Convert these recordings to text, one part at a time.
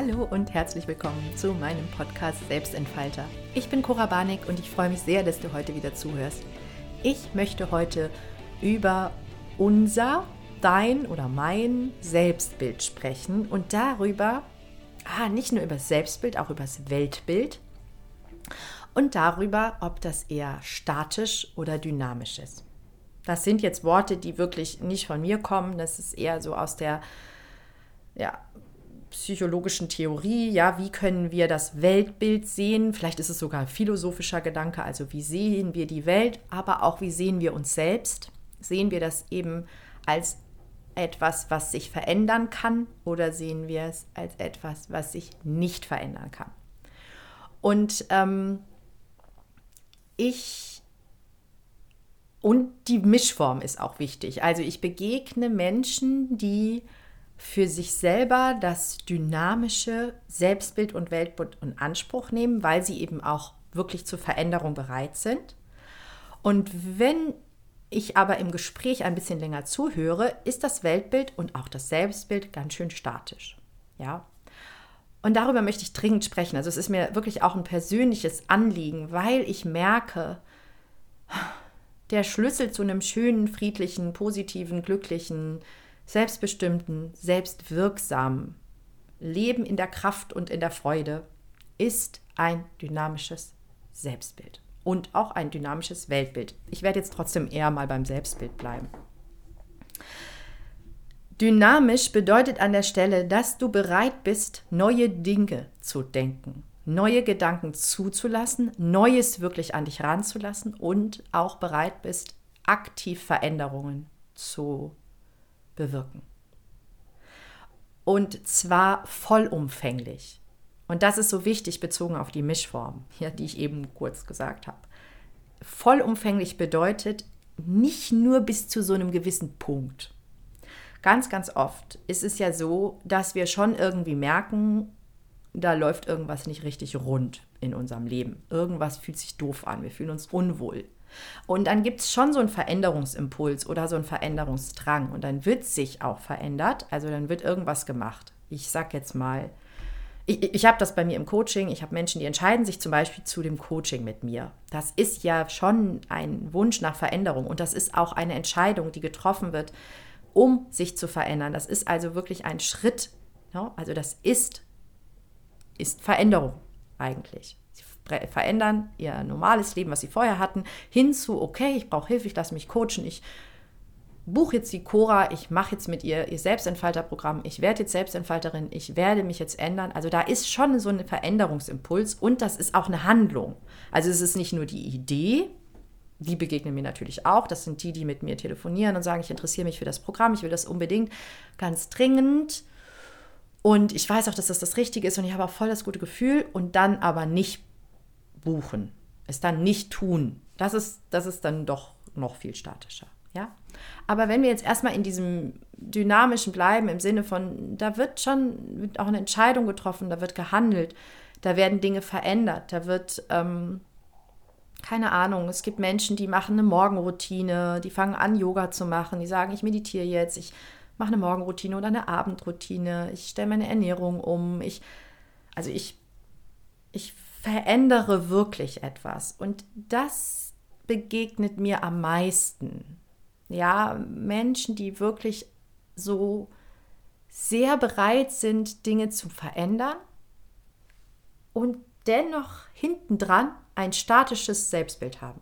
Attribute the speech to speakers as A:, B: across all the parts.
A: Hallo und herzlich willkommen zu meinem Podcast Selbstentfalter. Ich bin Cora Barnick und ich freue mich sehr, dass du heute wieder zuhörst. Ich möchte heute über unser, dein oder mein Selbstbild sprechen und darüber, ah, nicht nur über das Selbstbild, auch über das Weltbild und darüber, ob das eher statisch oder dynamisch ist. Das sind jetzt Worte, die wirklich nicht von mir kommen. Das ist eher so aus der ja, psychologischen Theorie. Ja, wie können wir das Weltbild sehen? Vielleicht ist es sogar ein philosophischer Gedanke. Also wie sehen wir die Welt, aber auch wie sehen wir uns selbst? Sehen wir das eben als etwas, was sich verändern kann oder sehen wir es als etwas, was sich nicht verändern kann? Und ähm, ich und die Mischform ist auch wichtig. Also ich begegne Menschen, die für sich selber das dynamische Selbstbild und Weltbild in Anspruch nehmen, weil sie eben auch wirklich zur Veränderung bereit sind. Und wenn ich aber im Gespräch ein bisschen länger zuhöre, ist das Weltbild und auch das Selbstbild ganz schön statisch. Ja. Und darüber möchte ich dringend sprechen. Also es ist mir wirklich auch ein persönliches Anliegen, weil ich merke, der Schlüssel zu einem schönen, friedlichen, positiven, glücklichen, selbstbestimmten, selbstwirksamen Leben in der Kraft und in der Freude ist ein dynamisches Selbstbild und auch ein dynamisches Weltbild. Ich werde jetzt trotzdem eher mal beim Selbstbild bleiben. Dynamisch bedeutet an der Stelle, dass du bereit bist, neue Dinge zu denken neue Gedanken zuzulassen, Neues wirklich an dich ranzulassen und auch bereit bist, aktiv Veränderungen zu bewirken. Und zwar vollumfänglich. Und das ist so wichtig bezogen auf die Mischform, ja, die ich eben kurz gesagt habe. Vollumfänglich bedeutet nicht nur bis zu so einem gewissen Punkt. Ganz, ganz oft ist es ja so, dass wir schon irgendwie merken, da läuft irgendwas nicht richtig rund in unserem Leben. Irgendwas fühlt sich doof an, wir fühlen uns unwohl. Und dann gibt es schon so einen Veränderungsimpuls oder so einen Veränderungsdrang und dann wird sich auch verändert, also dann wird irgendwas gemacht. Ich sag jetzt mal, ich, ich habe das bei mir im Coaching, ich habe Menschen, die entscheiden sich zum Beispiel zu dem Coaching mit mir. Das ist ja schon ein Wunsch nach Veränderung und das ist auch eine Entscheidung, die getroffen wird, um sich zu verändern. Das ist also wirklich ein Schritt. Ne? Also das ist ist Veränderung eigentlich. Verändern ihr normales Leben, was sie vorher hatten, hin zu, okay, ich brauche Hilfe, ich lasse mich coachen, ich buche jetzt die Cora, ich mache jetzt mit ihr ihr Selbstentfalterprogramm, ich werde jetzt Selbstentfalterin, ich werde mich jetzt ändern. Also da ist schon so ein Veränderungsimpuls und das ist auch eine Handlung. Also es ist nicht nur die Idee, die begegnen mir natürlich auch. Das sind die, die mit mir telefonieren und sagen, ich interessiere mich für das Programm, ich will das unbedingt ganz dringend. Und ich weiß auch, dass das das Richtige ist und ich habe auch voll das gute Gefühl und dann aber nicht buchen, es dann nicht tun. Das ist, das ist dann doch noch viel statischer. Ja? Aber wenn wir jetzt erstmal in diesem dynamischen bleiben, im Sinne von, da wird schon wird auch eine Entscheidung getroffen, da wird gehandelt, da werden Dinge verändert, da wird, ähm, keine Ahnung, es gibt Menschen, die machen eine Morgenroutine, die fangen an, Yoga zu machen, die sagen, ich meditiere jetzt, ich mache eine Morgenroutine oder eine Abendroutine, ich stelle meine Ernährung um, ich, also ich, ich verändere wirklich etwas. Und das begegnet mir am meisten. Ja, Menschen, die wirklich so sehr bereit sind, Dinge zu verändern und dennoch hintendran ein statisches Selbstbild haben.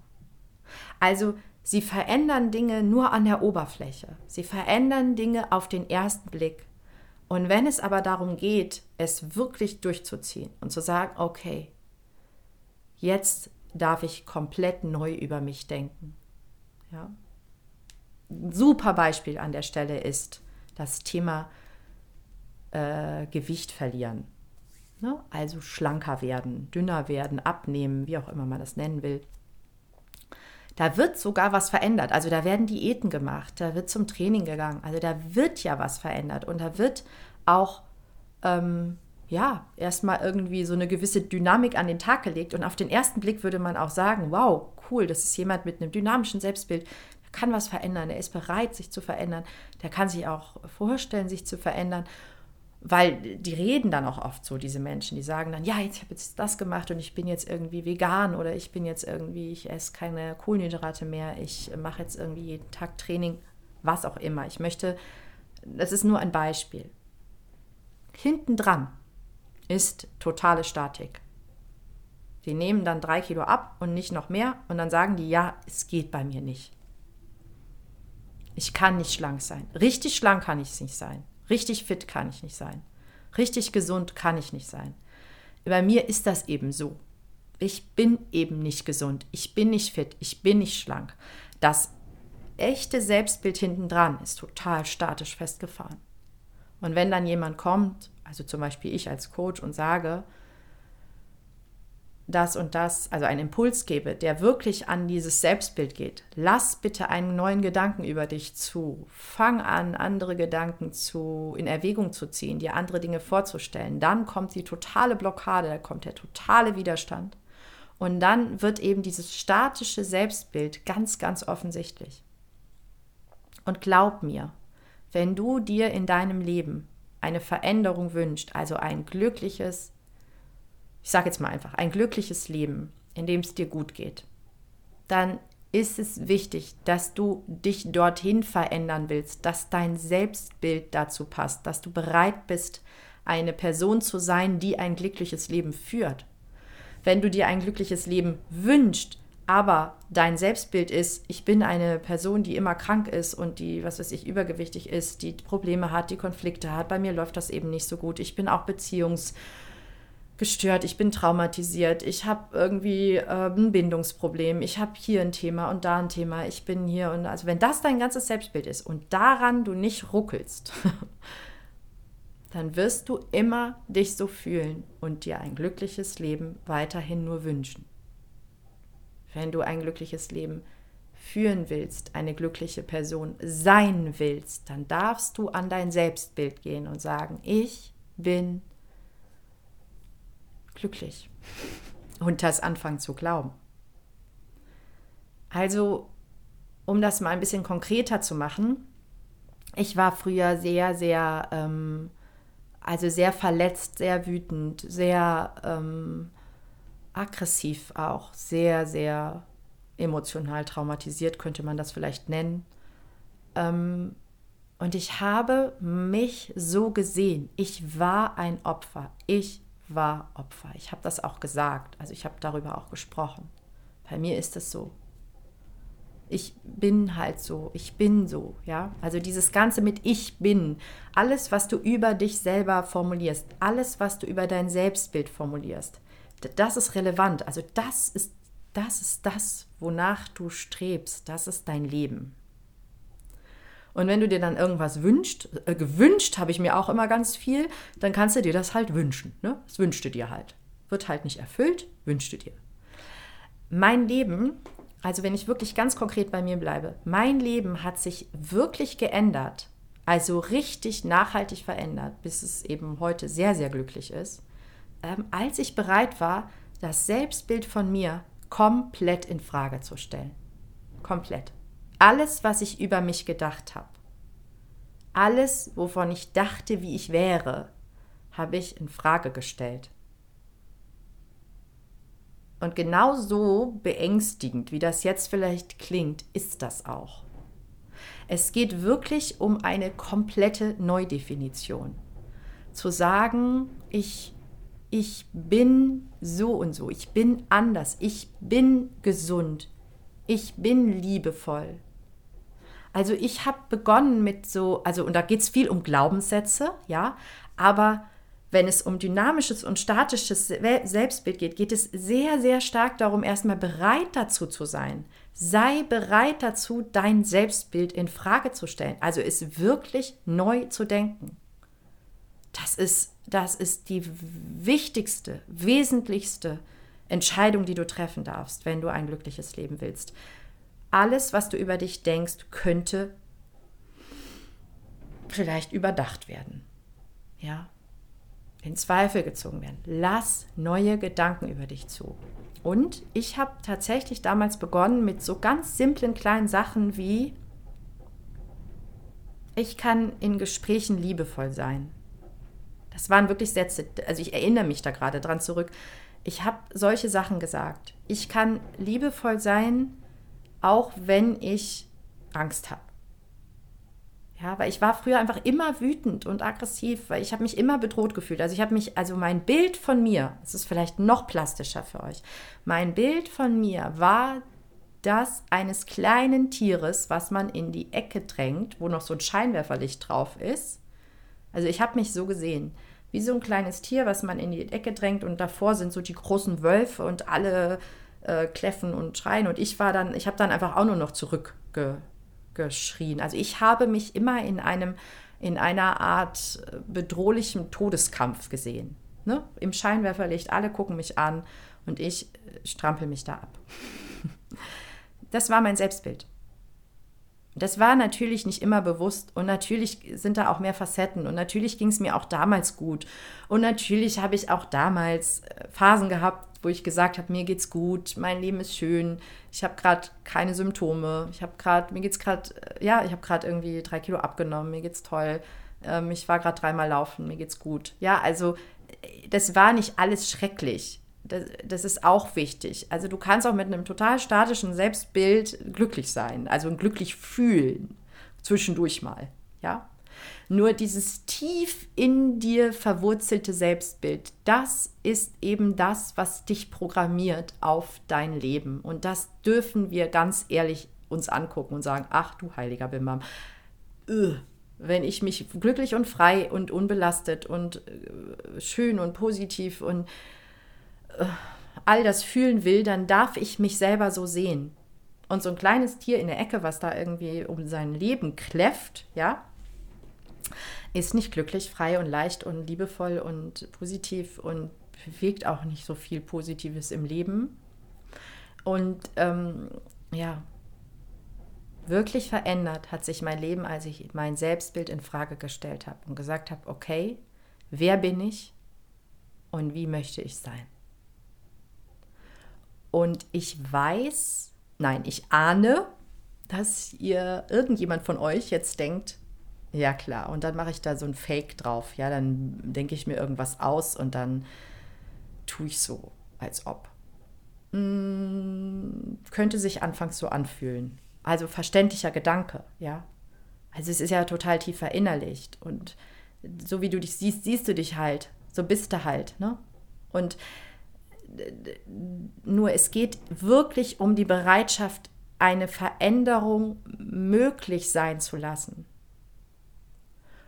A: Also Sie verändern Dinge nur an der Oberfläche. Sie verändern Dinge auf den ersten Blick. Und wenn es aber darum geht, es wirklich durchzuziehen und zu sagen, okay, jetzt darf ich komplett neu über mich denken. Ja. Ein super Beispiel an der Stelle ist das Thema äh, Gewicht verlieren. Ne? Also schlanker werden, dünner werden, abnehmen, wie auch immer man das nennen will. Da wird sogar was verändert. Also da werden Diäten gemacht, da wird zum Training gegangen. Also da wird ja was verändert und da wird auch ähm, ja erstmal irgendwie so eine gewisse Dynamik an den Tag gelegt. Und auf den ersten Blick würde man auch sagen, wow, cool, das ist jemand mit einem dynamischen Selbstbild. Der kann was verändern, der ist bereit, sich zu verändern, der kann sich auch vorstellen, sich zu verändern. weil die reden dann auch oft so, diese Menschen, die sagen dann, ja, jetzt habe ich jetzt das gemacht und ich bin jetzt irgendwie vegan oder ich bin jetzt irgendwie, ich esse keine Kohlenhydrate mehr, ich mache jetzt irgendwie jeden Tag Training, was auch immer. Ich möchte, das ist nur ein Beispiel. Hinten dran ist totale Statik. Die nehmen dann drei Kilo ab und nicht noch mehr und dann sagen die, ja, es geht bei mir nicht. Ich kann nicht schlank sein. Richtig schlank kann ich nicht sein. Richtig fit kann ich nicht sein. Richtig gesund kann ich nicht sein. Bei mir ist das eben so. Ich bin eben nicht gesund. Ich bin nicht fit. Ich bin nicht schlank. Das echte Selbstbild hintendran ist total statisch festgefahren. Und wenn dann jemand kommt, also zum Beispiel ich als Coach und sage, das und das, also einen Impuls gebe, der wirklich an dieses Selbstbild geht. Lass bitte einen neuen Gedanken über dich zu. Fang an, andere Gedanken zu, in Erwägung zu ziehen, dir andere Dinge vorzustellen. Dann kommt die totale Blockade, da kommt der totale Widerstand. Und dann wird eben dieses statische Selbstbild ganz, ganz offensichtlich. Und glaub mir, wenn du dir in deinem Leben eine Veränderung wünscht, also ein glückliches, ich sage jetzt mal einfach, ein glückliches Leben, in dem es dir gut geht, dann ist es wichtig, dass du dich dorthin verändern willst, dass dein Selbstbild dazu passt, dass du bereit bist, eine Person zu sein, die ein glückliches Leben führt. Wenn du dir ein glückliches Leben wünschst, aber dein Selbstbild ist, ich bin eine Person, die immer krank ist und die, was weiß ich, übergewichtig ist, die Probleme hat, die Konflikte hat, bei mir läuft das eben nicht so gut. Ich bin auch beziehungs- gestört, ich bin traumatisiert, ich habe irgendwie äh, ein Bindungsproblem, ich habe hier ein Thema und da ein Thema, ich bin hier und also wenn das dein ganzes Selbstbild ist und daran du nicht ruckelst, dann wirst du immer dich so fühlen und dir ein glückliches Leben weiterhin nur wünschen. Wenn du ein glückliches Leben führen willst, eine glückliche Person sein willst, dann darfst du an dein Selbstbild gehen und sagen, ich bin glücklich. Und das anfangen zu glauben. Also, um das mal ein bisschen konkreter zu machen, ich war früher sehr, sehr, ähm, also sehr verletzt, sehr wütend, sehr ähm, aggressiv auch, sehr, sehr emotional traumatisiert, könnte man das vielleicht nennen. Ähm, und ich habe mich so gesehen. Ich war ein Opfer. Ich war Opfer. Ich habe das auch gesagt, also ich habe darüber auch gesprochen. Bei mir ist es so. Ich bin halt so, ich bin so, ja. Also dieses Ganze mit ich bin, alles, was du über dich selber formulierst, alles, was du über dein Selbstbild formulierst, das ist relevant. Also das ist, das ist das, wonach du strebst. Das ist dein Leben. Und wenn du dir dann irgendwas wünscht, äh, gewünscht habe ich mir auch immer ganz viel, dann kannst du dir das halt wünschen. Ne? Das wünschst du dir halt. Wird halt nicht erfüllt, wünschst du dir. Mein Leben, also wenn ich wirklich ganz konkret bei mir bleibe, mein Leben hat sich wirklich geändert, also richtig nachhaltig verändert, bis es eben heute sehr, sehr glücklich ist, ähm, als ich bereit war, das Selbstbild von mir komplett in Frage zu stellen. Komplett. Alles, was ich über mich gedacht habe, alles, wovon ich dachte, wie ich wäre, habe ich in Frage gestellt. Und genau so beängstigend, wie das jetzt vielleicht klingt, ist das auch. Es geht wirklich um eine komplette Neudefinition. Zu sagen, ich, ich bin so und so, ich bin anders, ich bin gesund, ich bin liebevoll, also ich habe begonnen mit so, also und da geht es viel um Glaubenssätze, ja, aber wenn es um dynamisches und statisches Selbstbild geht, geht es sehr, sehr stark darum, erstmal bereit dazu zu sein. Sei bereit dazu, dein Selbstbild in Frage zu stellen. Also es wirklich neu zu denken. Das ist, das ist die wichtigste, wesentlichste Entscheidung, die du treffen darfst, wenn du ein glückliches Leben willst alles, was du über dich denkst, könnte vielleicht überdacht werden. Ja, in Zweifel gezogen werden. Lass neue Gedanken über dich zu. Und ich habe tatsächlich damals begonnen mit so ganz simplen kleinen Sachen wie, ich kann in Gesprächen liebevoll sein. Das waren wirklich Sätze, also ich erinnere mich da gerade dran zurück. Ich habe solche Sachen gesagt. Ich kann liebevoll sein, auch wenn ich Angst habe. Ja, weil ich war früher einfach immer wütend und aggressiv, weil ich habe mich immer bedroht gefühlt. Also ich habe mich, also mein Bild von mir, es ist vielleicht noch plastischer für euch, mein Bild von mir war das eines kleinen Tieres, was man in die Ecke drängt, wo noch so ein Scheinwerferlicht drauf ist. Also ich habe mich so gesehen, wie so ein kleines Tier, was man in die Ecke drängt und davor sind so die großen Wölfe und alle äh, kläffen und schreien und ich war dann, ich habe dann einfach auch nur noch zurückge geschrien. Also ich habe mich immer in einem in einer Art äh, bedrohlichem Todeskampf gesehen. Ne? Im Scheinwerferlicht, alle gucken mich an und ich äh, strampel mich da ab. Das war mein Selbstbild. Das war natürlich nicht immer bewusst. Und natürlich sind da auch mehr Facetten. Und natürlich ging es mir auch damals gut. Und natürlich habe ich auch damals äh, Phasen gehabt, wo ich gesagt habe, mir geht's gut, mein Leben ist schön, ich habe gerade keine Symptome, ich habe gerade, mir geht's gerade, äh, ja, ich habe gerade irgendwie drei Kilo abgenommen, mir geht's toll, ähm, ich war gerade dreimal laufen, mir geht's gut. Ja, also äh, das war nicht alles schrecklich. Das, das, ist auch wichtig. Also du kannst auch mit einem total statischen Selbstbild glücklich sein, also glücklich fühlen, zwischendurch mal, ja. Nur dieses tief in dir verwurzelte Selbstbild, das ist eben das, was dich programmiert auf dein Leben. Und das dürfen wir ganz ehrlich uns angucken und sagen, ach du heiliger Bimbam, öh, wenn ich mich glücklich und frei und unbelastet und äh, schön und positiv und äh, all das fühlen will, dann darf ich mich selber so sehen. Und so ein kleines Tier in der Ecke, was da irgendwie um sein Leben kläfft, ja, ist nicht glücklich, frei und leicht und liebevoll und positiv und bewegt auch nicht so viel Positives im Leben. Und ähm, ja, wirklich verändert hat sich mein Leben, als ich mein Selbstbild in Frage gestellt habe und gesagt habe, okay, wer bin ich und wie möchte ich sein? Und ich weiß, nein, ich ahne, dass ihr irgendjemand von euch jetzt denkt, ja, klar. Und dann mache ich da so ein Fake drauf. Ja, dann denke ich mir irgendwas aus und dann tue ich so, als ob. Hm, könnte sich anfangs so anfühlen. Also verständlicher Gedanke, ja. Also es ist ja total tief verinnerlicht. Und so wie du dich siehst, siehst du dich halt. So bist du halt, ne? Und nur es geht wirklich um die Bereitschaft, eine Veränderung möglich sein zu lassen.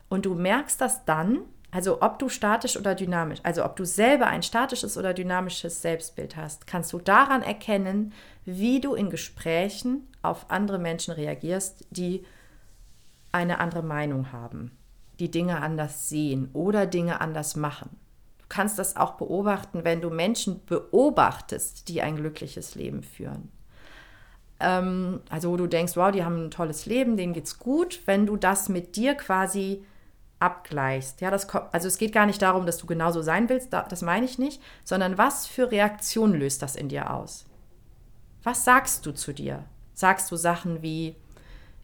A: Und du merkst das dann, also ob du statisch oder dynamisch, also ob du selber ein statisches oder dynamisches Selbstbild hast, kannst du daran erkennen, wie du in Gesprächen auf andere Menschen reagierst, die eine andere Meinung haben, die Dinge anders sehen oder Dinge anders machen. Kannst das auch beobachten, wenn du Menschen beobachtest, die ein glückliches Leben führen. Ähm, also wo du denkst, wow, die haben ein tolles Leben, denen geht's gut, wenn du das mit dir quasi abgleichst. Ja, das, also es geht gar nicht darum, dass du genauso sein willst, das meine ich nicht, sondern was für Reaktionen löst das in dir aus? Was sagst du zu dir? Sagst du Sachen wie,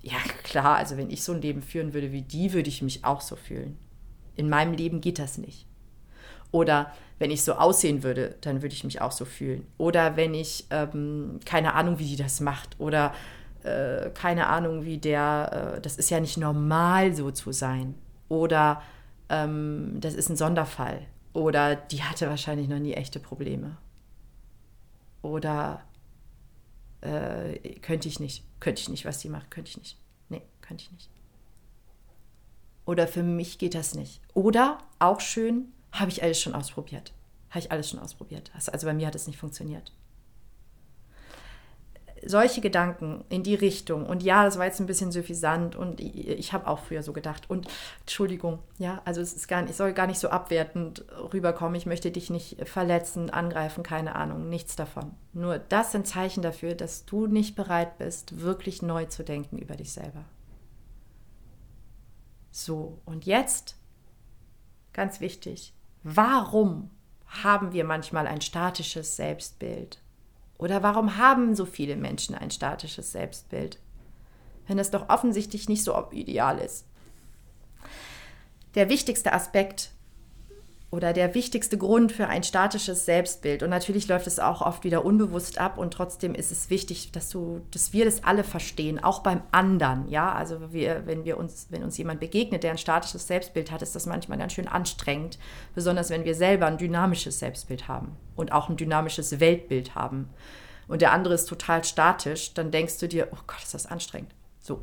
A: ja klar, also wenn ich so ein Leben führen würde wie die, würde ich mich auch so fühlen. In meinem Leben geht das nicht. Oder wenn ich so aussehen würde, dann würde ich mich auch so fühlen. Oder wenn ich ähm, keine Ahnung, wie die das macht. Oder äh, keine Ahnung, wie der, äh, das ist ja nicht normal so zu sein. Oder ähm, das ist ein Sonderfall. Oder die hatte wahrscheinlich noch nie echte Probleme. Oder äh, könnte ich nicht. Könnte ich nicht, was sie macht. Könnte ich nicht. Nee, könnte ich nicht. Oder für mich geht das nicht. Oder auch schön, habe ich alles schon ausprobiert. Habe ich alles schon ausprobiert. Also bei mir hat es nicht funktioniert solche Gedanken in die Richtung. Und ja, das war jetzt ein bisschen suffisant und ich, habe auch früher so gedacht. Und Entschuldigung, ja, also es ist gar nicht, soll gar nicht so abwertend rüberkommen. Ich möchte dich nicht verletzen, angreifen, keine Ahnung, nichts davon. Nur das sind Zeichen dafür, dass du nicht bereit bist, wirklich neu zu denken über dich selber. So, und jetzt, ganz wichtig, warum haben wir manchmal ein statisches Selbstbild? Oder warum haben so viele Menschen ein statisches Selbstbild, wenn es doch offensichtlich nicht so ideal ist? Der wichtigste Aspekt oder der wichtigste Grund für ein statisches Selbstbild. Und natürlich läuft es auch oft wieder unbewusst ab und trotzdem ist es wichtig, dass du, dass wir das alle verstehen, auch beim anderen. Ja, also wir, wenn wir uns, wenn uns jemand begegnet, der ein statisches Selbstbild hat, ist das manchmal ganz schön anstrengend, besonders wenn wir selber ein dynamisches Selbstbild haben und auch ein dynamisches Weltbild haben. Und der andere ist total statisch, dann denkst du dir, oh Gott, ist das anstrengend. So.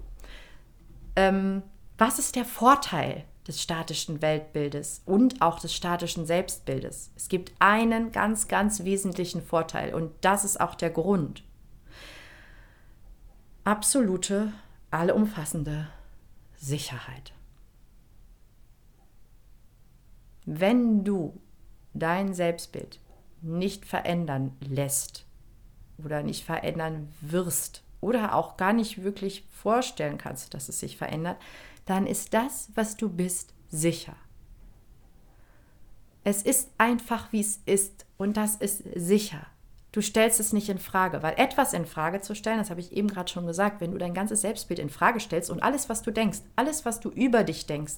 A: Ähm, was ist der Vorteil des statischen Weltbildes und auch des statischen Selbstbildes. Es gibt einen ganz, ganz wesentlichen Vorteil und das ist auch der Grund. Absolute, allumfassende Sicherheit. Wenn du dein Selbstbild nicht verändern lässt oder nicht verändern wirst oder auch gar nicht wirklich vorstellen kannst, dass es sich verändert, dann ist das, was du bist, sicher. Es ist einfach, wie es ist und das ist sicher. Du stellst es nicht in Frage, weil etwas in Frage zu stellen, das habe ich eben gerade schon gesagt, wenn du dein ganzes Selbstbild in Frage stellst und alles, was du denkst, alles, was du über dich denkst,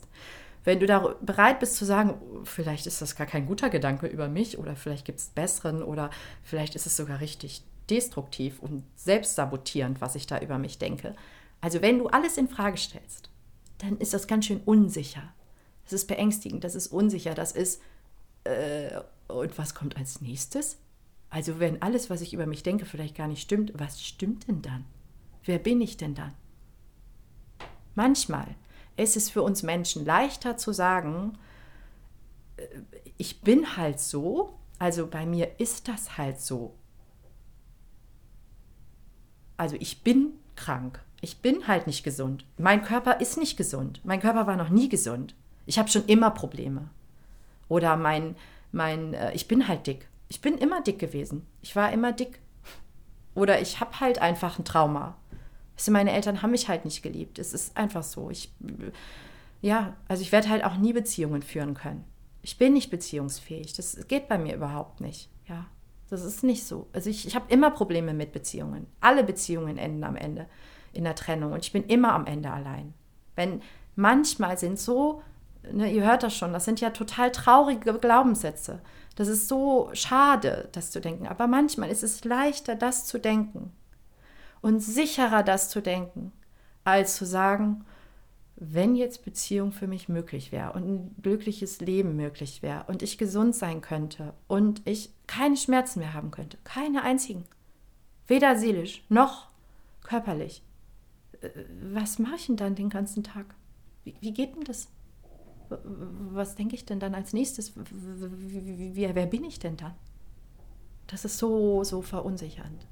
A: wenn du da bereit bist zu sagen, vielleicht ist das gar kein guter Gedanke über mich oder vielleicht gibt es besseren oder vielleicht ist es sogar richtig destruktiv und selbstsabotierend, was ich da über mich denke. Also wenn du alles in Frage stellst, dann ist das ganz schön unsicher. Das ist beängstigend, das ist unsicher, das ist, äh, und was kommt als nächstes? Also wenn alles, was ich über mich denke, vielleicht gar nicht stimmt, was stimmt denn dann? Wer bin ich denn dann? Manchmal ist es für uns Menschen leichter zu sagen, äh, ich bin halt so, also bei mir ist das halt so. Also ich bin krank ich bin halt nicht gesund. Mein Körper ist nicht gesund. Mein Körper war noch nie gesund. Ich habe schon immer Probleme. Oder mein, mein, äh, ich bin halt dick. Ich bin immer dick gewesen. Ich war immer dick. Oder ich habe halt einfach ein Trauma. Du, meine Eltern haben mich halt nicht geliebt. Es ist einfach so. Ich, ja, also ich werde halt auch nie Beziehungen führen können. Ich bin nicht beziehungsfähig. Das geht bei mir überhaupt nicht. Ja, das ist nicht so. Also ich, ich habe immer Probleme mit Beziehungen. Alle Beziehungen enden am Ende in der Trennung und ich bin immer am Ende allein. Wenn manchmal sind so, ne, ihr hört das schon, das sind ja total traurige Glaubenssätze. Das ist so schade, das zu denken. Aber manchmal ist es leichter, das zu denken und sicherer, das zu denken, als zu sagen, wenn jetzt Beziehung für mich möglich wäre und ein glückliches Leben möglich wäre und ich gesund sein könnte und ich keine Schmerzen mehr haben könnte, keine einzigen, weder seelisch noch körperlich, was mache ich denn dann den ganzen Tag? Wie, wie geht denn das? Was denke ich denn dann als nächstes? Wie, wer bin ich denn dann? Das ist so, so verunsichernd.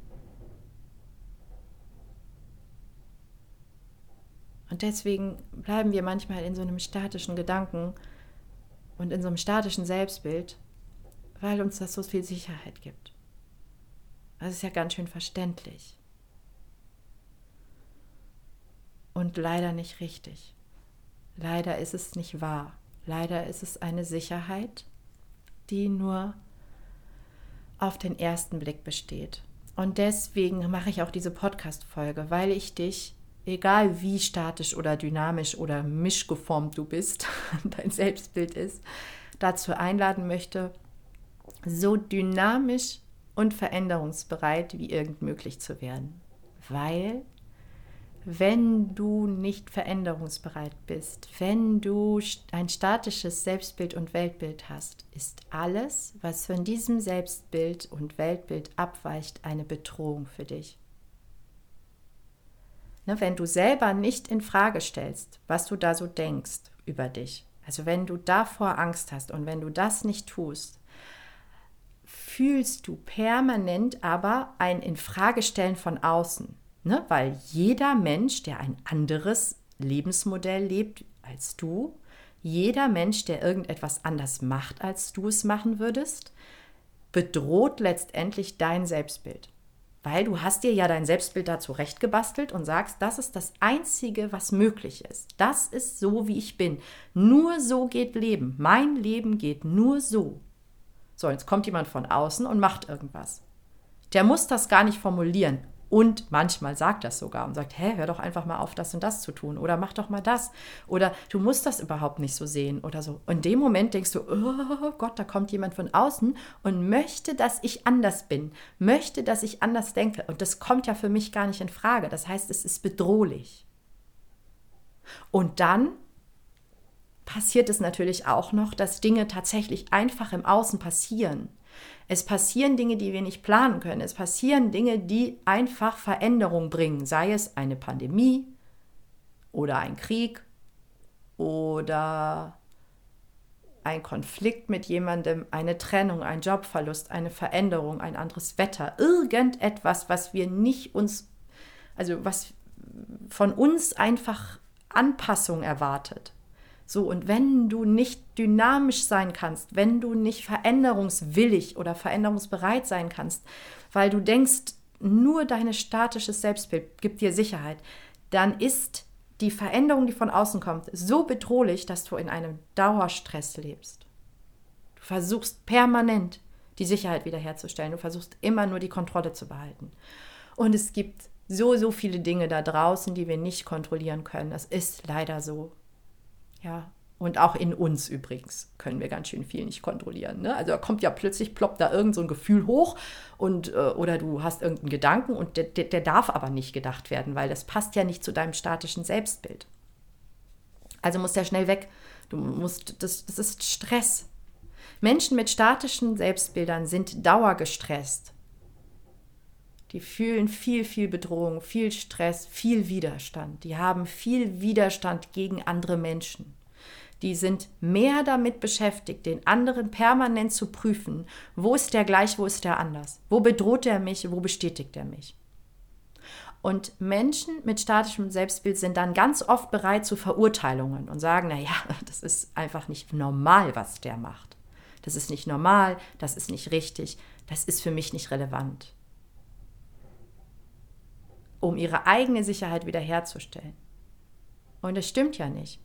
A: Und deswegen bleiben wir manchmal in so einem statischen Gedanken und in so einem statischen Selbstbild, weil uns das so viel Sicherheit gibt. Das ist ja ganz schön verständlich und leider nicht richtig. Leider ist es nicht wahr. Leider ist es eine Sicherheit, die nur auf den ersten Blick besteht. Und deswegen mache ich auch diese Podcast-Folge, weil ich dich, egal wie statisch oder dynamisch oder mischgeformt du bist, dein Selbstbild ist, dazu einladen möchte, so dynamisch und veränderungsbereit wie irgend möglich zu werden. Weil wenn du nicht veränderungsbereit bist, wenn du ein statisches Selbstbild und Weltbild hast, ist alles, was von diesem Selbstbild und Weltbild abweicht, eine Bedrohung für dich. Ne, wenn du selber nicht in Frage stellst, was du da so denkst über dich, also wenn du davor Angst hast und wenn du das nicht tust, fühlst du permanent aber ein Infragestellen von außen. Ne? Weil jeder Mensch, der ein anderes Lebensmodell lebt als du, jeder Mensch, der irgendetwas anders macht, als du es machen würdest, bedroht letztendlich dein Selbstbild. Weil du hast dir ja dein Selbstbild dazu rechtgebastelt und sagst, das ist das Einzige, was möglich ist. Das ist so, wie ich bin. Nur so geht Leben. Mein Leben geht nur so. So, jetzt kommt jemand von außen und macht irgendwas. Der muss das gar nicht formulieren Und manchmal sagt das sogar und sagt, hä, hör doch einfach mal auf, das und das zu tun. Oder mach doch mal das. Oder du musst das überhaupt nicht so sehen oder so. Und in dem Moment denkst du, oh Gott, da kommt jemand von außen und möchte, dass ich anders bin, möchte, dass ich anders denke. Und das kommt ja für mich gar nicht in Frage. Das heißt, es ist bedrohlich. Und dann passiert es natürlich auch noch, dass Dinge tatsächlich einfach im Außen passieren es passieren Dinge, die wir nicht planen können. Es passieren Dinge, die einfach Veränderung bringen, sei es eine Pandemie oder ein Krieg oder ein Konflikt mit jemandem, eine Trennung, ein Jobverlust, eine Veränderung, ein anderes Wetter, irgendetwas, was wir nicht uns, also was von uns einfach Anpassung erwartet. So, und wenn du nicht dynamisch sein kannst, wenn du nicht veränderungswillig oder veränderungsbereit sein kannst, weil du denkst, nur dein statisches Selbstbild gibt dir Sicherheit, dann ist die Veränderung, die von außen kommt, so bedrohlich, dass du in einem Dauerstress lebst. Du versuchst permanent die Sicherheit wiederherzustellen. Du versuchst immer nur die Kontrolle zu behalten. Und es gibt so, so viele Dinge da draußen, die wir nicht kontrollieren können. Das ist leider so. Ja, und auch in uns übrigens können wir ganz schön viel nicht kontrollieren. Ne? Also da kommt ja plötzlich, ploppt da irgend so Gefühl hoch und, äh, oder du hast irgendeinen Gedanken und der, der, der darf aber nicht gedacht werden, weil das passt ja nicht zu deinem statischen Selbstbild. Also muss der schnell weg. Du musst, das, das ist Stress. Menschen mit statischen Selbstbildern sind dauergestresst. Die fühlen viel, viel Bedrohung, viel Stress, viel Widerstand. Die haben viel Widerstand gegen andere Menschen. Die sind mehr damit beschäftigt, den anderen permanent zu prüfen, wo ist der gleich, wo ist der anders, wo bedroht er mich, wo bestätigt er mich. Und Menschen mit statischem Selbstbild sind dann ganz oft bereit zu Verurteilungen und sagen, naja, das ist einfach nicht normal, was der macht. Das ist nicht normal, das ist nicht richtig, das ist für mich nicht relevant um ihre eigene Sicherheit wiederherzustellen. Und das stimmt ja nicht.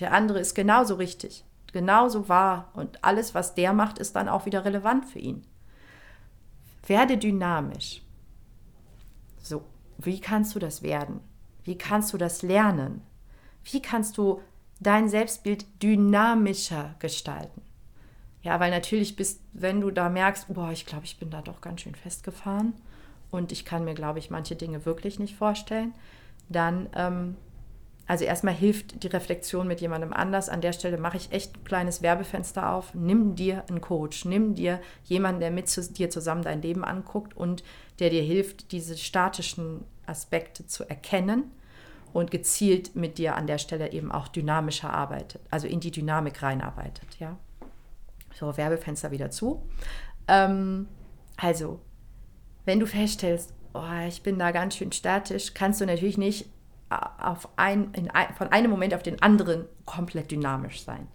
A: Der andere ist genauso richtig, genauso wahr und alles, was der macht, ist dann auch wieder relevant für ihn. Werde dynamisch. So, wie kannst du das werden? Wie kannst du das lernen? Wie kannst du dein Selbstbild dynamischer gestalten? Ja, weil natürlich bist, wenn du da merkst, boah, ich glaube, ich bin da doch ganz schön festgefahren, und ich kann mir, glaube ich, manche Dinge wirklich nicht vorstellen, dann, ähm, also erstmal hilft die Reflexion mit jemandem anders. An der Stelle mache ich echt ein kleines Werbefenster auf. Nimm dir einen Coach, nimm dir jemanden, der mit zu, dir zusammen dein Leben anguckt und der dir hilft, diese statischen Aspekte zu erkennen und gezielt mit dir an der Stelle eben auch dynamischer arbeitet, also in die Dynamik reinarbeitet. Ja? So, Werbefenster wieder zu. Ähm, also, wenn du feststellst, oh, ich bin da ganz schön statisch, kannst du natürlich nicht äh, auf ein, ein, von einem Moment auf den anderen komplett dynamisch sein.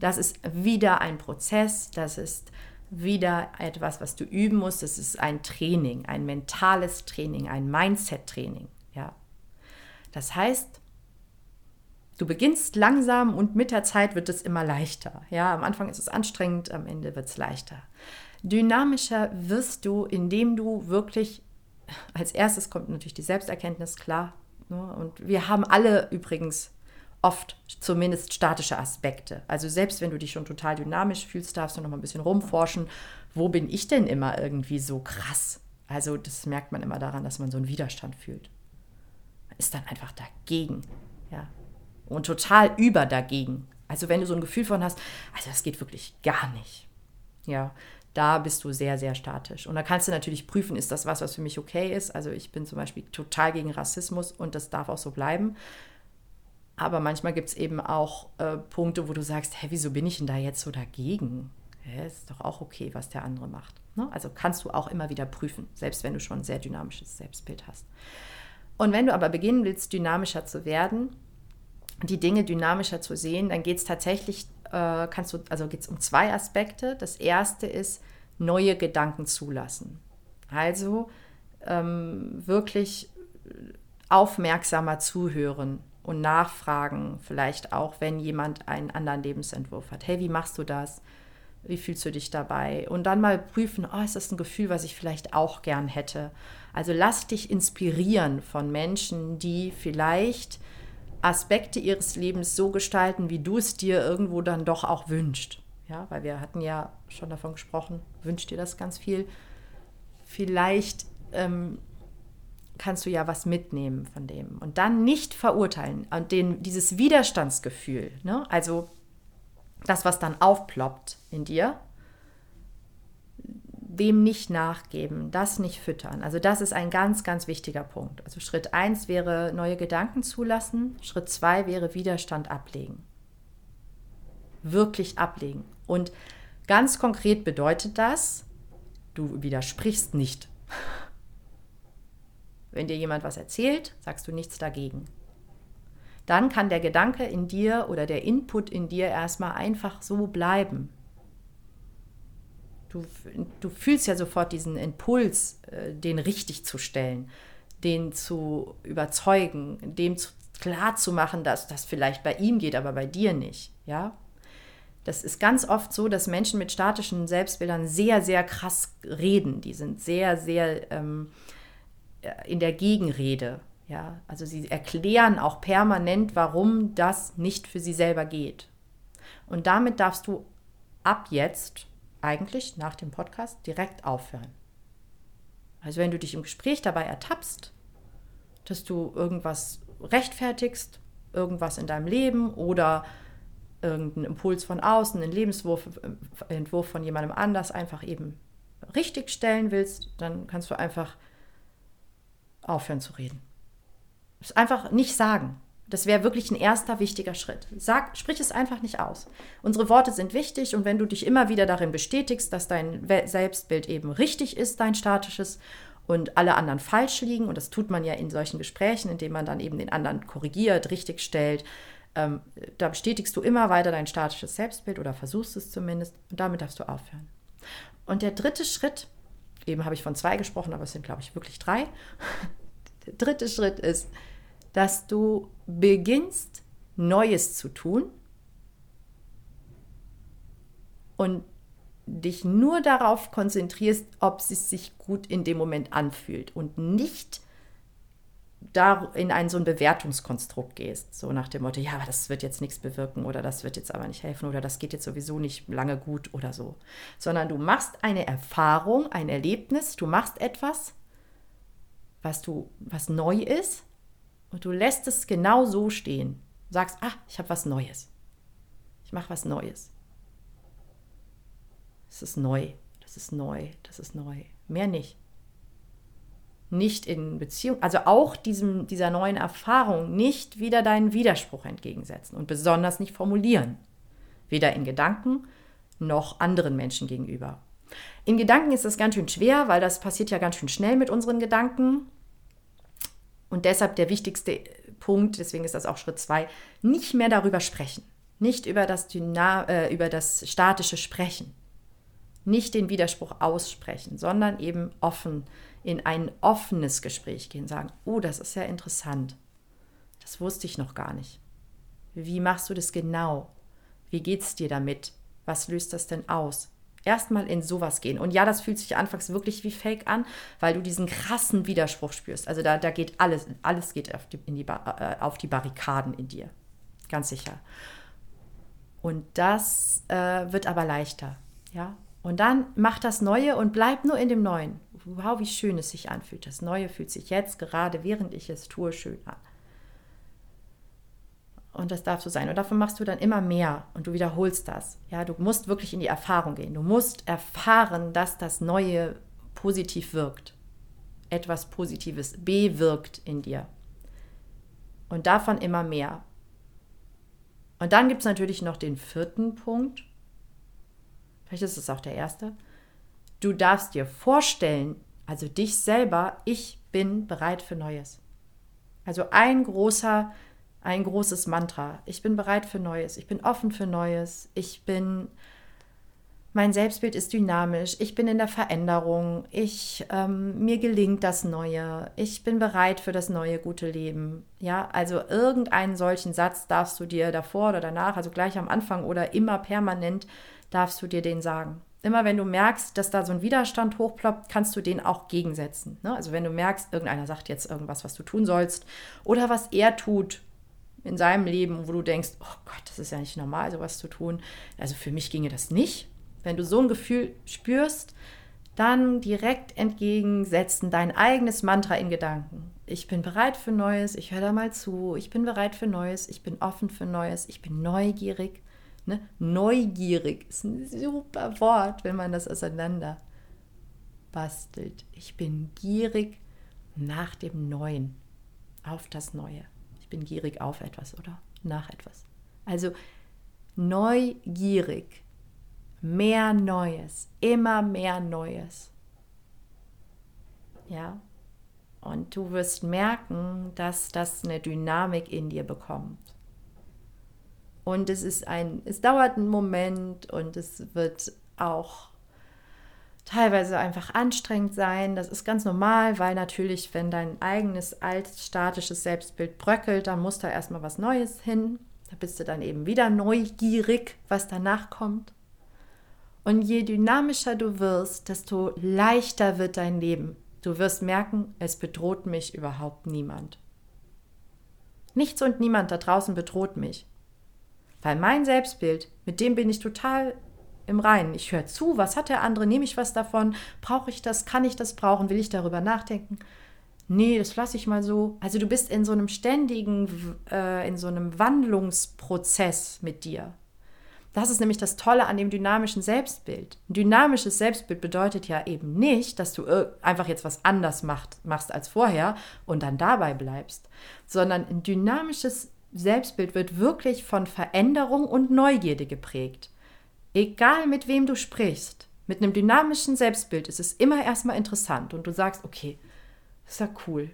A: Das ist wieder ein Prozess, das ist wieder etwas, was du üben musst. Das ist ein Training, ein mentales Training, ein Mindset-Training. Ja. Das heißt, du beginnst langsam und mit der Zeit wird es immer leichter. Ja, am Anfang ist es anstrengend, am Ende wird es leichter. Dynamischer wirst du, indem du wirklich, als erstes kommt natürlich die Selbsterkenntnis, klar. Ne? Und wir haben alle übrigens oft zumindest statische Aspekte. Also selbst wenn du dich schon total dynamisch fühlst, darfst du noch mal ein bisschen rumforschen, wo bin ich denn immer irgendwie so krass? Also das merkt man immer daran, dass man so einen Widerstand fühlt. Man ist dann einfach dagegen, ja. Und total über dagegen. Also wenn du so ein Gefühl von hast, also das geht wirklich gar nicht. Ja, da bist du sehr, sehr statisch. Und da kannst du natürlich prüfen, ist das was, was für mich okay ist. Also ich bin zum Beispiel total gegen Rassismus und das darf auch so bleiben. Aber manchmal gibt es eben auch äh, Punkte, wo du sagst, hä, wieso bin ich denn da jetzt so dagegen? Ja, ist doch auch okay, was der andere macht. Ne? Also kannst du auch immer wieder prüfen, selbst wenn du schon ein sehr dynamisches Selbstbild hast. Und wenn du aber beginnen willst, dynamischer zu werden, die Dinge dynamischer zu sehen, dann geht es tatsächlich äh, kannst du, also geht es um zwei Aspekte. Das erste ist neue Gedanken zulassen. Also ähm, wirklich aufmerksamer zuhören und nachfragen, vielleicht auch, wenn jemand einen anderen Lebensentwurf hat. Hey, wie machst du das? Wie fühlst du dich dabei? Und dann mal prüfen, oh, ist das ein Gefühl, was ich vielleicht auch gern hätte? Also lass dich inspirieren von Menschen, die vielleicht Aspekte ihres Lebens so gestalten, wie du es dir irgendwo dann doch auch wünscht. Ja, weil wir hatten ja schon davon gesprochen, wünscht dir das ganz viel. Vielleicht ähm, kannst du ja was mitnehmen von dem und dann nicht verurteilen und den, dieses Widerstandsgefühl, ne? also das, was dann aufploppt in dir, dem nicht nachgeben, das nicht füttern. Also das ist ein ganz, ganz wichtiger Punkt. Also Schritt 1 wäre neue Gedanken zulassen, Schritt 2 wäre Widerstand ablegen. Wirklich ablegen. Und ganz konkret bedeutet das, du widersprichst nicht. Wenn dir jemand was erzählt, sagst du nichts dagegen. Dann kann der Gedanke in dir oder der Input in dir erstmal einfach so bleiben. Du, du fühlst ja sofort diesen Impuls, äh, den richtig zu stellen, den zu überzeugen, dem zu, klar zu machen, dass das vielleicht bei ihm geht, aber bei dir nicht. Ja? Das ist ganz oft so, dass Menschen mit statischen Selbstbildern sehr, sehr krass reden. Die sind sehr, sehr ähm, äh, in der Gegenrede. Ja, also sie erklären auch permanent, warum das nicht für sie selber geht. Und damit darfst du ab jetzt eigentlich nach dem Podcast direkt aufhören. Also wenn du dich im Gespräch dabei ertappst, dass du irgendwas rechtfertigst, irgendwas in deinem Leben oder irgendeinen Impuls von außen, einen Lebensentwurf Entwurf von jemandem anders einfach eben richtig stellen willst, dann kannst du einfach aufhören zu reden. Es einfach nicht sagen. Das wäre wirklich ein erster wichtiger Schritt. Sag, sprich es einfach nicht aus. Unsere Worte sind wichtig und wenn du dich immer wieder darin bestätigst, dass dein Selbstbild eben richtig ist, dein statisches, und alle anderen falsch liegen, und das tut man ja in solchen Gesprächen, indem man dann eben den anderen korrigiert, richtig stellt, ähm, da bestätigst du immer weiter dein statisches Selbstbild oder versuchst es zumindest und damit darfst du aufhören. Und der dritte Schritt, eben habe ich von zwei gesprochen, aber es sind, glaube ich, wirklich drei. Der dritte Schritt ist, dass du beginnst, Neues zu tun und dich nur darauf konzentrierst, ob es sich gut in dem Moment anfühlt und nicht da in ein so ein Bewertungskonstrukt gehst, so nach dem Motto, ja, das wird jetzt nichts bewirken oder das wird jetzt aber nicht helfen oder das geht jetzt sowieso nicht lange gut oder so, sondern du machst eine Erfahrung, ein Erlebnis, du machst etwas was du, was neu ist und du lässt es genau so stehen. Sagst, ah, ich habe was Neues. Ich mache was Neues. Es ist neu, das ist neu, das ist neu. Mehr nicht. Nicht in Beziehung, also auch diesem, dieser neuen Erfahrung nicht wieder deinen Widerspruch entgegensetzen und besonders nicht formulieren. Weder in Gedanken noch anderen Menschen gegenüber. In Gedanken ist das ganz schön schwer, weil das passiert ja ganz schön schnell mit unseren Gedanken. Und deshalb der wichtigste Punkt, deswegen ist das auch Schritt zwei, nicht mehr darüber sprechen. Nicht über das, Dyna äh, über das statische Sprechen. Nicht den Widerspruch aussprechen, sondern eben offen in ein offenes Gespräch gehen, sagen, oh, das ist ja interessant. Das wusste ich noch gar nicht. Wie machst du das genau? Wie geht es dir damit? Was löst das denn aus? erstmal in sowas gehen. Und ja, das fühlt sich anfangs wirklich wie Fake an, weil du diesen krassen Widerspruch spürst. Also da, da geht alles, alles geht auf die, die, äh, auf die Barrikaden in dir. Ganz sicher. Und das äh, wird aber leichter. Ja? Und dann mach das Neue und bleib nur in dem Neuen. Wow, wie schön es sich anfühlt. Das Neue fühlt sich jetzt gerade, während ich es tue, schön an. Und das darf so sein. Und davon machst du dann immer mehr und du wiederholst das. Ja, du musst wirklich in die Erfahrung gehen. Du musst erfahren, dass das Neue positiv wirkt. Etwas Positives bewirkt in dir. Und davon immer mehr. Und dann gibt es natürlich noch den vierten Punkt. Vielleicht ist es auch der erste. Du darfst dir vorstellen, also dich selber, ich bin bereit für Neues. Also ein großer ein großes Mantra. Ich bin bereit für Neues. Ich bin offen für Neues. Ich bin mein Selbstbild ist dynamisch, ich bin in der Veränderung, ich, ähm, mir gelingt das Neue, ich bin bereit für das neue gute Leben. Ja, also irgendeinen solchen Satz darfst du dir davor oder danach, also gleich am Anfang oder immer permanent, darfst du dir den sagen. Immer wenn du merkst, dass da so ein Widerstand hochploppt, kannst du den auch gegensetzen. Ne? Also wenn du merkst, irgendeiner sagt jetzt irgendwas, was du tun sollst oder was er tut, in seinem Leben, wo du denkst, oh Gott, das ist ja nicht normal, sowas zu tun. Also für mich ginge das nicht. Wenn du so ein Gefühl spürst, dann direkt entgegensetzen, dein eigenes Mantra in Gedanken. Ich bin bereit für Neues, ich höre da mal zu, ich bin bereit für Neues, ich bin offen für Neues, ich bin neugierig. Ne? Neugierig ist ein super Wort, wenn man das auseinander bastelt. Ich bin gierig nach dem Neuen, auf das Neue. Ich bin gierig auf etwas oder nach etwas. Also neugierig mehr Neues, immer mehr Neues. Ja, und du wirst merken, dass das eine Dynamik in dir bekommt. Und es ist ein, es dauert einen Moment und es wird auch teilweise einfach anstrengend sein. Das ist ganz normal, weil natürlich, wenn dein eigenes altstatisches Selbstbild bröckelt, dann muss da erstmal was Neues hin. Da bist du dann eben wieder neugierig, was danach kommt. Und je dynamischer du wirst, desto leichter wird dein Leben. Du wirst merken, es bedroht mich überhaupt niemand. Nichts und niemand da draußen bedroht mich. Weil mein Selbstbild, mit dem bin ich total im Reinen. Ich höre zu, was hat der andere, nehme ich was davon, brauche ich das, kann ich das brauchen, will ich darüber nachdenken? Nee, das lasse ich mal so. Also du bist in so einem ständigen, äh, in so einem Wandlungsprozess mit dir. Das ist nämlich das Tolle an dem dynamischen Selbstbild. Ein dynamisches Selbstbild bedeutet ja eben nicht, dass du einfach jetzt was anders macht, machst als vorher und dann dabei bleibst, sondern ein dynamisches Selbstbild wird wirklich von Veränderung und Neugierde geprägt. Egal mit wem du sprichst, mit einem dynamischen Selbstbild ist es immer erstmal interessant und du sagst, okay, ist ja cool.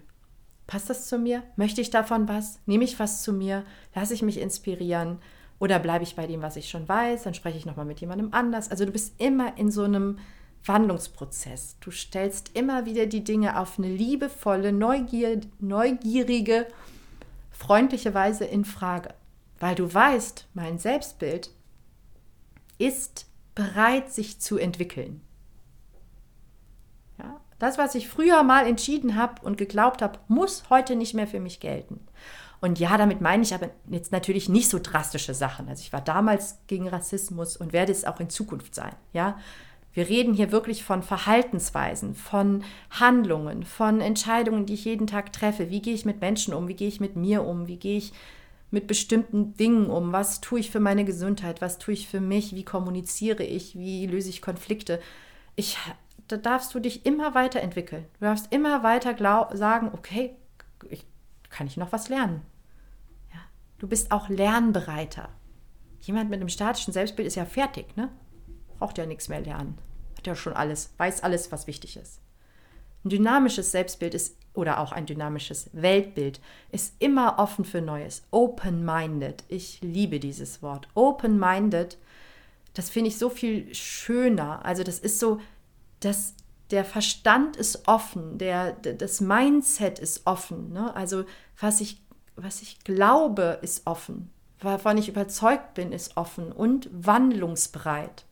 A: Passt das zu mir? Möchte ich davon was? Nehme ich was zu mir? Lasse ich mich inspirieren? Oder bleibe ich bei dem, was ich schon weiß, dann spreche ich nochmal mit jemandem anders. Also du bist immer in so einem Wandlungsprozess. Du stellst immer wieder die Dinge auf eine liebevolle, Neugier, neugierige, freundliche Weise in Frage. Weil du weißt, mein Selbstbild ist bereit, sich zu entwickeln. Ja, das, was ich früher mal entschieden habe und geglaubt habe, muss heute nicht mehr für mich gelten. Und ja, damit meine ich aber jetzt natürlich nicht so drastische Sachen. Also ich war damals gegen Rassismus und werde es auch in Zukunft sein. Ja, wir reden hier wirklich von Verhaltensweisen, von Handlungen, von Entscheidungen, die ich jeden Tag treffe. Wie gehe ich mit Menschen um? Wie gehe ich mit mir um? Wie gehe ich mit bestimmten Dingen um? Was tue ich für meine Gesundheit? Was tue ich für mich? Wie kommuniziere ich? Wie löse ich Konflikte? Ich, da darfst du dich immer weiterentwickeln. Du darfst immer weiter glaub, sagen, okay, ich kann ich noch was lernen. Ja? Du bist auch lernbereiter. Jemand mit einem statischen Selbstbild ist ja fertig, ne? Braucht ja nichts mehr lernen. Hat ja schon alles, weiß alles, was wichtig ist. Ein dynamisches Selbstbild ist oder auch ein dynamisches Weltbild ist immer offen für Neues. Open-minded. Ich liebe dieses Wort. Open-minded. Das finde ich so viel schöner. Also das ist so, dass der Verstand ist offen, der, das Mindset ist offen. Ne? Also was ich, was ich glaube, ist offen. Wovon ich überzeugt bin, ist offen und wandlungsbereit.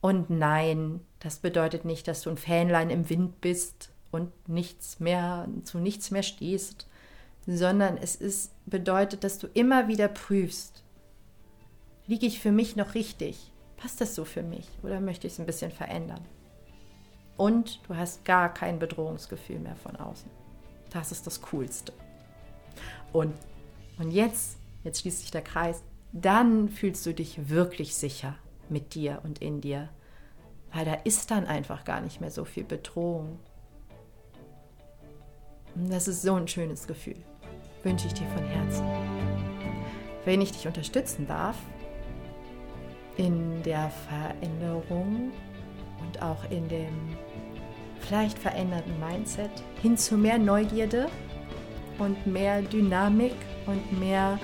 A: Und nein, das bedeutet nicht, dass du ein Fähnlein im Wind bist und nichts mehr, zu nichts mehr stehst, sondern es ist, bedeutet, dass du immer wieder prüfst, liege ich für mich noch richtig? Passt das so für mich oder möchte ich es ein bisschen verändern? Und du hast gar kein Bedrohungsgefühl mehr von außen. Das ist das Coolste. Und, und jetzt, jetzt schließt sich der Kreis, dann fühlst du dich wirklich sicher mit dir und in dir, weil da ist dann einfach gar nicht mehr so viel Bedrohung. Und das ist so ein schönes Gefühl. Wünsche ich dir von Herzen. Wenn ich dich unterstützen darf in der Veränderung und auch in dem vielleicht veränderten Mindset hin zu mehr Neugierde und mehr Dynamik und mehr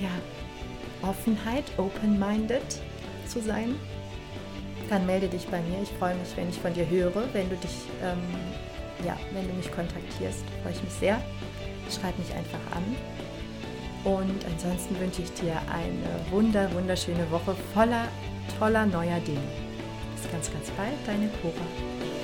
A: ja, Offenheit, open-minded, zu sein, dann melde dich bei mir. Ich freue mich, wenn ich von dir höre, wenn du dich, ähm, ja, wenn du mich kontaktierst, freue ich mich sehr. Schreib mich einfach an. Und ansonsten wünsche ich dir eine wunder, wunderschöne Woche voller toller neuer Dinge. Bis ganz, ganz bald, deine Cora.